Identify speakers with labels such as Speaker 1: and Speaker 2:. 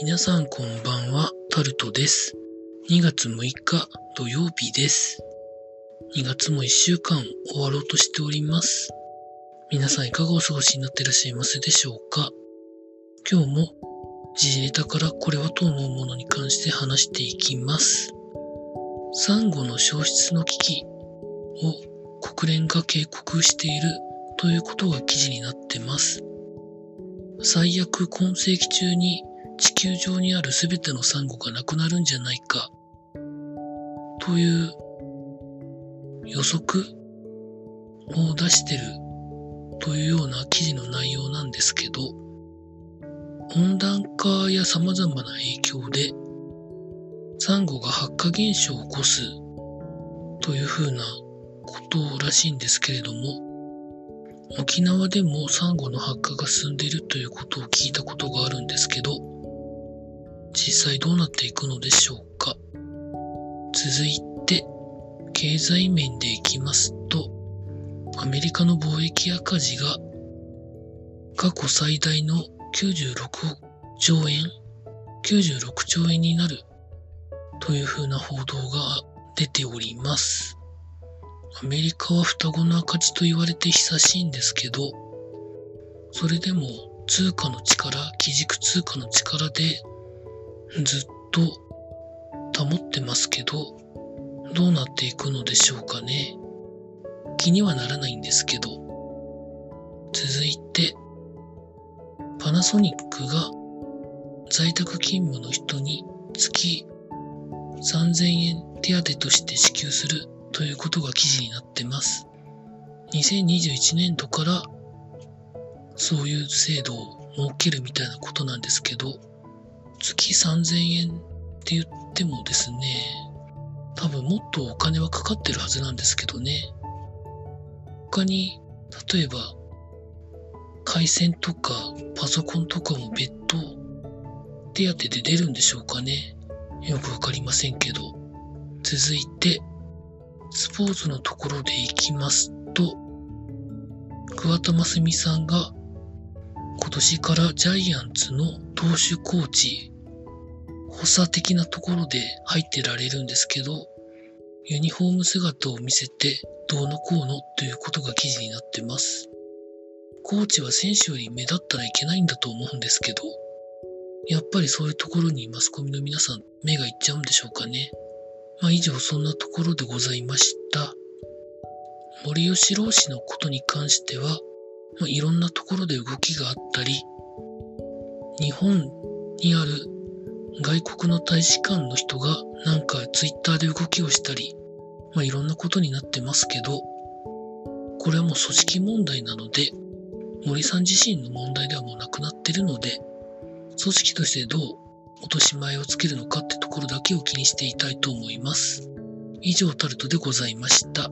Speaker 1: 皆さんこんばんは、タルトです。2月6日土曜日です。2月も1週間終わろうとしております。皆さんいかがお過ごしになっていらっしゃいますでしょうか？今日も時事ネタからこれはと思うものに関して話していきます。サンゴの消失の危機を国連が警告しているということが記事になってます。最悪今世紀中に地球上にある全てのサンゴがなくなるんじゃないか。という予測を出してるというような記事の内容なんですけど温暖化や様々な影響でサンゴが発火現象を起こすというふうなことらしいんですけれども沖縄でもサンゴの発火が進んでいるということを聞いたことがあるんですけど実際どうなっていくのでしょうか。続いて経済面でいきますとアメリカの貿易赤字が過去最大の96兆円96兆円になるというふうな報道が出ております。アメリカは双子の赤字と言われて久しいんですけどそれでも通貨の力基軸通貨の力でずっと保ってますけど、どうなっていくのでしょうかね。気にはならないんですけど。続いて、パナソニックが在宅勤務の人に月3000円手当として支給するということが記事になってます。2021年度からそういう制度を設けるみたいなことなんですけど、3000円って言ってもですね、多分もっとお金はかかってるはずなんですけどね。他に、例えば、回線とかパソコンとかも別途手当で出るんでしょうかね。よくわかりませんけど。続いて、スポーツのところでいきますと、桑田真澄さんが今年からジャイアンツの投手コーチ、補佐的なところで入ってられるんですけど、ユニフォーム姿を見せてどうのこうのということが記事になってます。コーチは選手より目立ったらいけないんだと思うんですけど、やっぱりそういうところにマスコミの皆さん目がいっちゃうんでしょうかね。まあ以上そんなところでございました。森喜朗氏のことに関しては、まあ、いろんなところで動きがあったり、日本にある外国の大使館の人がなんかツイッターで動きをしたり、まあ、いろんなことになってますけど、これはもう組織問題なので、森さん自身の問題ではもうなくなってるので、組織としてどう落とし前をつけるのかってところだけを気にしていたいと思います。以上タルトでございました。